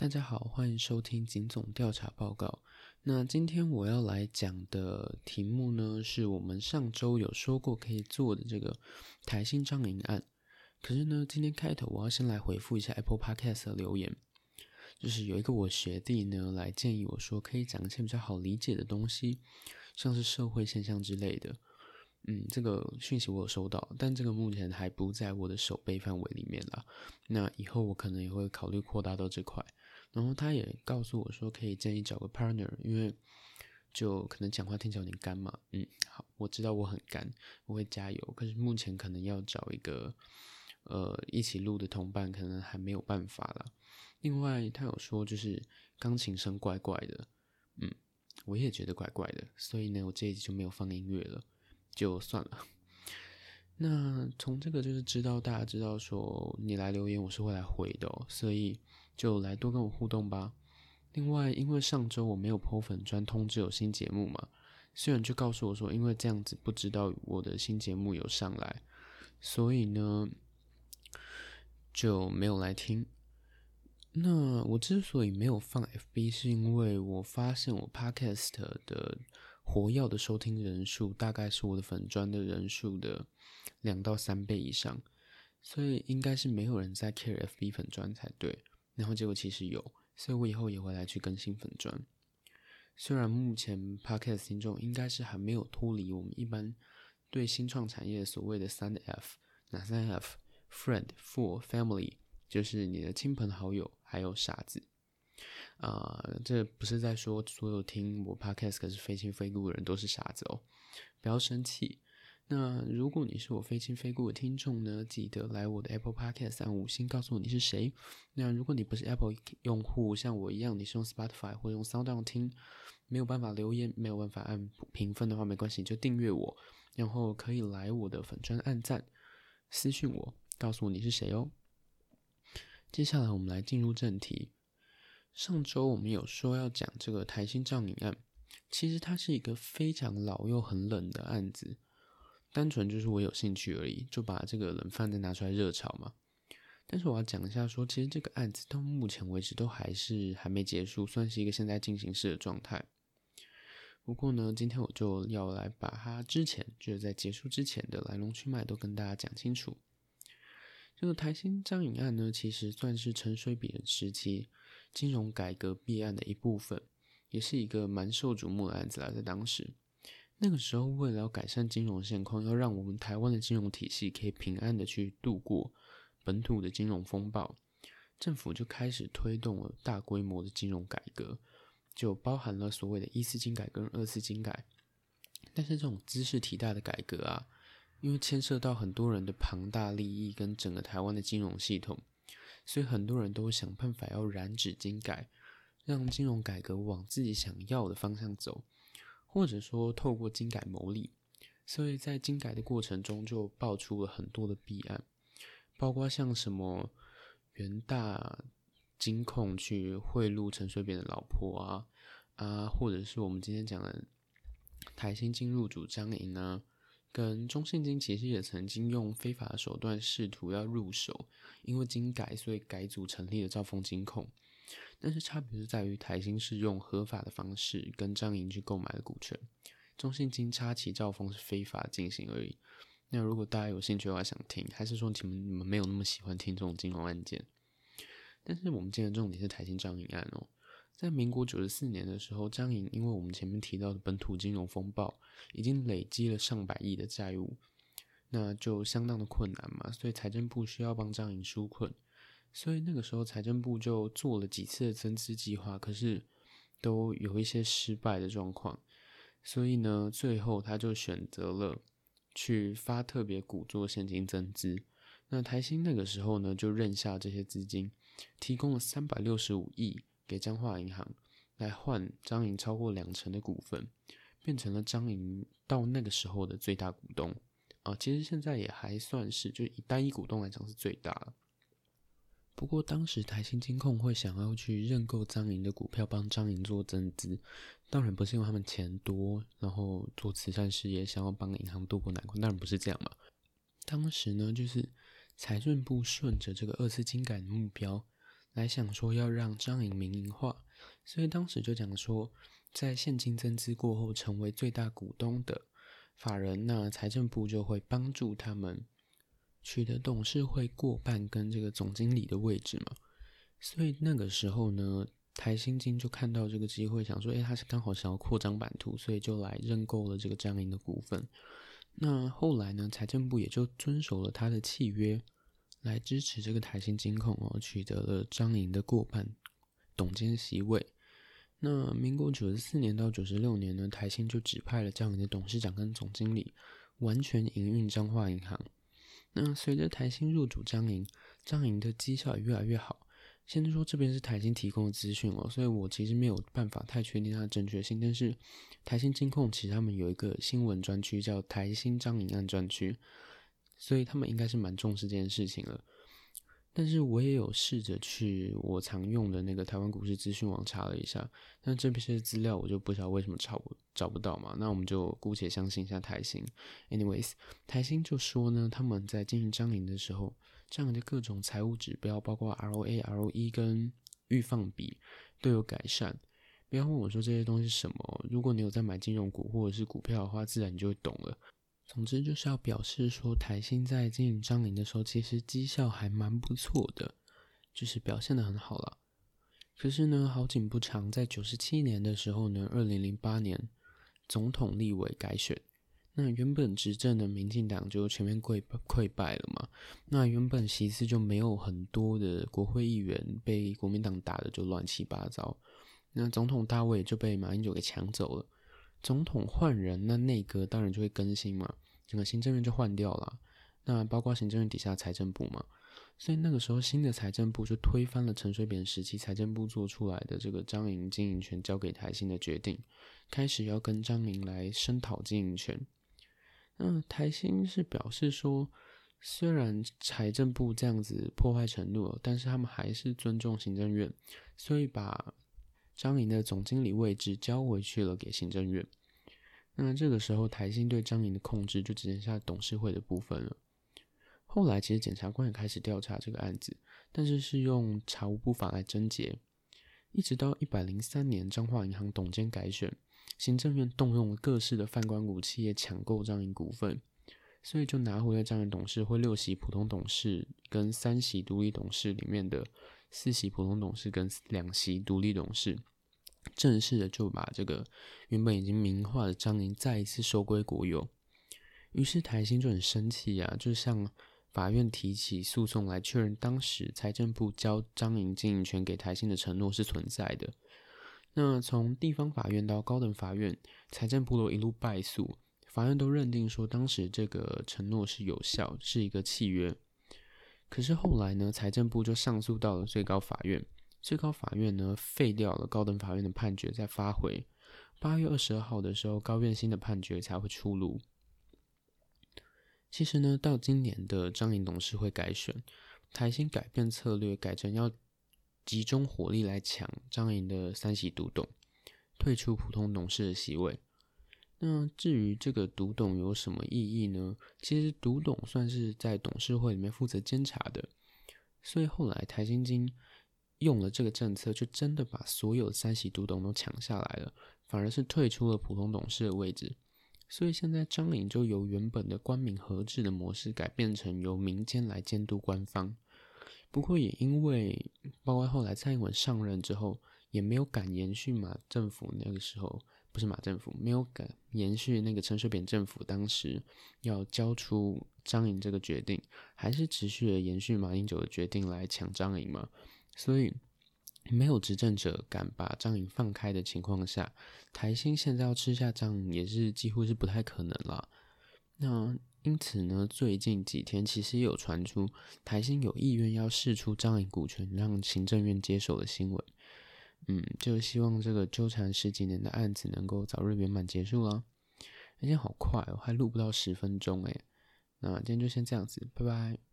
大家好，欢迎收听警总调查报告。那今天我要来讲的题目呢，是我们上周有说过可以做的这个台新张营案。可是呢，今天开头我要先来回复一下 Apple Podcast 的留言，就是有一个我学弟呢来建议我说，可以讲一些比较好理解的东西，像是社会现象之类的。嗯，这个讯息我有收到，但这个目前还不在我的手背范围里面啦。那以后我可能也会考虑扩大到这块。然后他也告诉我说，可以建议找个 partner，因为就可能讲话听起来有点干嘛。嗯，好，我知道我很干，我会加油。可是目前可能要找一个呃一起录的同伴，可能还没有办法了。另外，他有说就是钢琴声怪怪的，嗯，我也觉得怪怪的，所以呢，我这一集就没有放音乐了，就算了。那从这个就是知道大家知道说你来留言，我是会来回的，所以。就来多跟我互动吧。另外，因为上周我没有 po 粉专通知有新节目嘛，虽然就告诉我说，因为这样子不知道我的新节目有上来，所以呢就没有来听。那我之所以没有放 FB，是因为我发现我 Podcast 的活跃的收听人数大概是我的粉专的人数的两到三倍以上，所以应该是没有人在 care FB 粉砖才对。然后结果其实有，所以我以后也会来去更新粉砖。虽然目前 Podcast 听众应该是还没有脱离我们一般对新创产业所谓的三 F，哪三 F？Friend、For、Family，就是你的亲朋好友，还有傻子。啊，这不是在说所有听我 Podcast 可是非亲非故的人都是傻子哦，不要生气。那如果你是我非亲非故的听众呢，记得来我的 Apple Podcast 按五星，告诉我你是谁。那如果你不是 Apple 用户，像我一样，你是用 Spotify 或用 SoundOn 听，没有办法留言，没有办法按评分的话，没关系，就订阅我，然后可以来我的粉专按赞，私讯我，告诉我你是谁哦。接下来我们来进入正题。上周我们有说要讲这个台新照影案，其实它是一个非常老又很冷的案子。单纯就是我有兴趣而已，就把这个冷饭再拿出来热炒嘛。但是我要讲一下，说其实这个案子到目前为止都还是还没结束，算是一个现在进行式的状态。不过呢，今天我就要来把它之前就是在结束之前的来龙去脉都跟大家讲清楚。这个台新张颖案呢，其实算是陈水扁时期金融改革弊案的一部分，也是一个蛮受瞩目的案子啦，在当时。那个时候，为了要改善金融现况，要让我们台湾的金融体系可以平安的去度过本土的金融风暴，政府就开始推动了大规模的金融改革，就包含了所谓的一次金改跟二次金改。但是这种姿势体大的改革啊，因为牵涉到很多人的庞大利益跟整个台湾的金融系统，所以很多人都想办法要染指金改，让金融改革往自己想要的方向走。或者说透过金改牟利，所以在金改的过程中就爆出了很多的弊案，包括像什么元大金控去贿赂陈水扁的老婆啊啊，或者是我们今天讲的台新金入主张营啊，跟中信金其实也曾经用非法的手段试图要入手，因为金改所以改组成立了兆丰金控。但是差别是在于台新是用合法的方式跟张营去购买的股权，中信金插旗兆丰是非法进行而已。那如果大家有兴趣的话，想听，还是说你们你们没有那么喜欢听这种金融案件？但是我们今天重点是台新张营案哦，在民国九十四年的时候，张营因为我们前面提到的本土金融风暴，已经累积了上百亿的债务，那就相当的困难嘛，所以财政部需要帮张营纾困。所以那个时候，财政部就做了几次增资计划，可是都有一些失败的状况。所以呢，最后他就选择了去发特别股做现金增资。那台新那个时候呢，就认下这些资金，提供了三百六十五亿给彰化银行，来换张营超过两成的股份，变成了张营到那个时候的最大股东。啊，其实现在也还算是，就以单一股东来讲是最大的。不过当时台新金控会想要去认购张营的股票，帮张营做增资，当然不是因为他们钱多，然后做慈善事业想要帮银行渡过难关，当然不是这样嘛。当时呢，就是财政部顺着这个二次金改的目标，来想说要让张颖民营化，所以当时就讲说，在现金增资过后，成为最大股东的法人，那财政部就会帮助他们取得董事会过半跟这个总经理的位置嘛。所以那个时候呢，台新金就看到这个机会，想说，诶，他是刚好想要扩张版图，所以就来认购了这个张营的股份。那后来呢，财政部也就遵守了他的契约。来支持这个台新金控哦，取得了张营的过半董监席位。那民国九十四年到九十六年呢，台新就指派了张营的董事长跟总经理，完全营运彰化银行。那随着台新入主张营，张营的绩效也越来越好。先说这边是台新提供的资讯哦，所以我其实没有办法太确定它的正确性。但是台新金控其实他们有一个新闻专区，叫台新张营案专区。所以他们应该是蛮重视这件事情了，但是我也有试着去我常用的那个台湾股市资讯网查了一下，但这些资料我就不知道为什么查不找不到嘛，那我们就姑且相信一下台新。Anyways，台新就说呢，他们在经营张营的时候，张营的各种财务指标，包括 ROA、ROE 跟预放比都有改善。不要问我说这些东西什么，如果你有在买金融股或者是股票的话，自然你就会懂了。总之就是要表示说，台新在经营张营的时候，其实绩效还蛮不错的，就是表现的很好了。可是呢，好景不长，在九十七年的时候呢，二零零八年总统立委改选，那原本执政的民进党就全面溃溃败了嘛。那原本席次就没有很多的国会议员被国民党打的就乱七八糟，那总统大位就被马英九给抢走了。总统换人，那内阁当然就会更新嘛，整个行政院就换掉了。那包括行政院底下财政部嘛，所以那个时候新的财政部就推翻了陈水扁时期财政部做出来的这个张营经营权交给台新的决定，开始要跟张营来声讨经营权。那台新是表示说，虽然财政部这样子破坏程度，但是他们还是尊重行政院，所以把。张营的总经理位置交回去了给行政院，那这个时候台新对张营的控制就只剩下董事会的部分了。后来其实检察官也开始调查这个案子，但是是用查无不法来侦结。一直到一百零三年彰化银行董监改选，行政院动用了各式的泛官股企业抢购张营股份，所以就拿回了张营董事会六席普通董事跟三席独立董事里面的。四席普通董事跟两席独立董事，正式的就把这个原本已经名化的张营再一次收归国有。于是台新就很生气啊，就向法院提起诉讼来确认当时财政部交张营经营权给台新的承诺是存在的。那从地方法院到高等法院，财政部都一路败诉，法院都认定说当时这个承诺是有效，是一个契约。可是后来呢，财政部就上诉到了最高法院，最高法院呢废掉了高等法院的判决，再发回。八月二十二号的时候，高院新的判决才会出炉。其实呢，到今年的张营董事会改选，台新改变策略，改成要集中火力来抢张营的三席独董，退出普通董事的席位。那至于这个独董有什么意义呢？其实独董算是在董事会里面负责监察的，所以后来台新金用了这个政策，就真的把所有三席独董都抢下来了，反而是退出了普通董事的位置。所以现在张颖就由原本的官民合制的模式改变成由民间来监督官方。不过也因为包括后来蔡英文上任之后，也没有敢延续马政府那个时候。不是马政府没有敢延续那个陈水扁政府当时要交出张颖这个决定，还是持续的延续马英九的决定来抢张颖嘛？所以没有执政者敢把张颖放开的情况下，台新现在要吃下张颖也是几乎是不太可能了。那因此呢，最近几天其实也有传出台新有意愿要释出张颖股权让行政院接手的新闻。嗯，就希望这个纠缠十几年的案子能够早日圆满结束啦。今天好快哦，还录不到十分钟诶。那今天就先这样子，拜拜。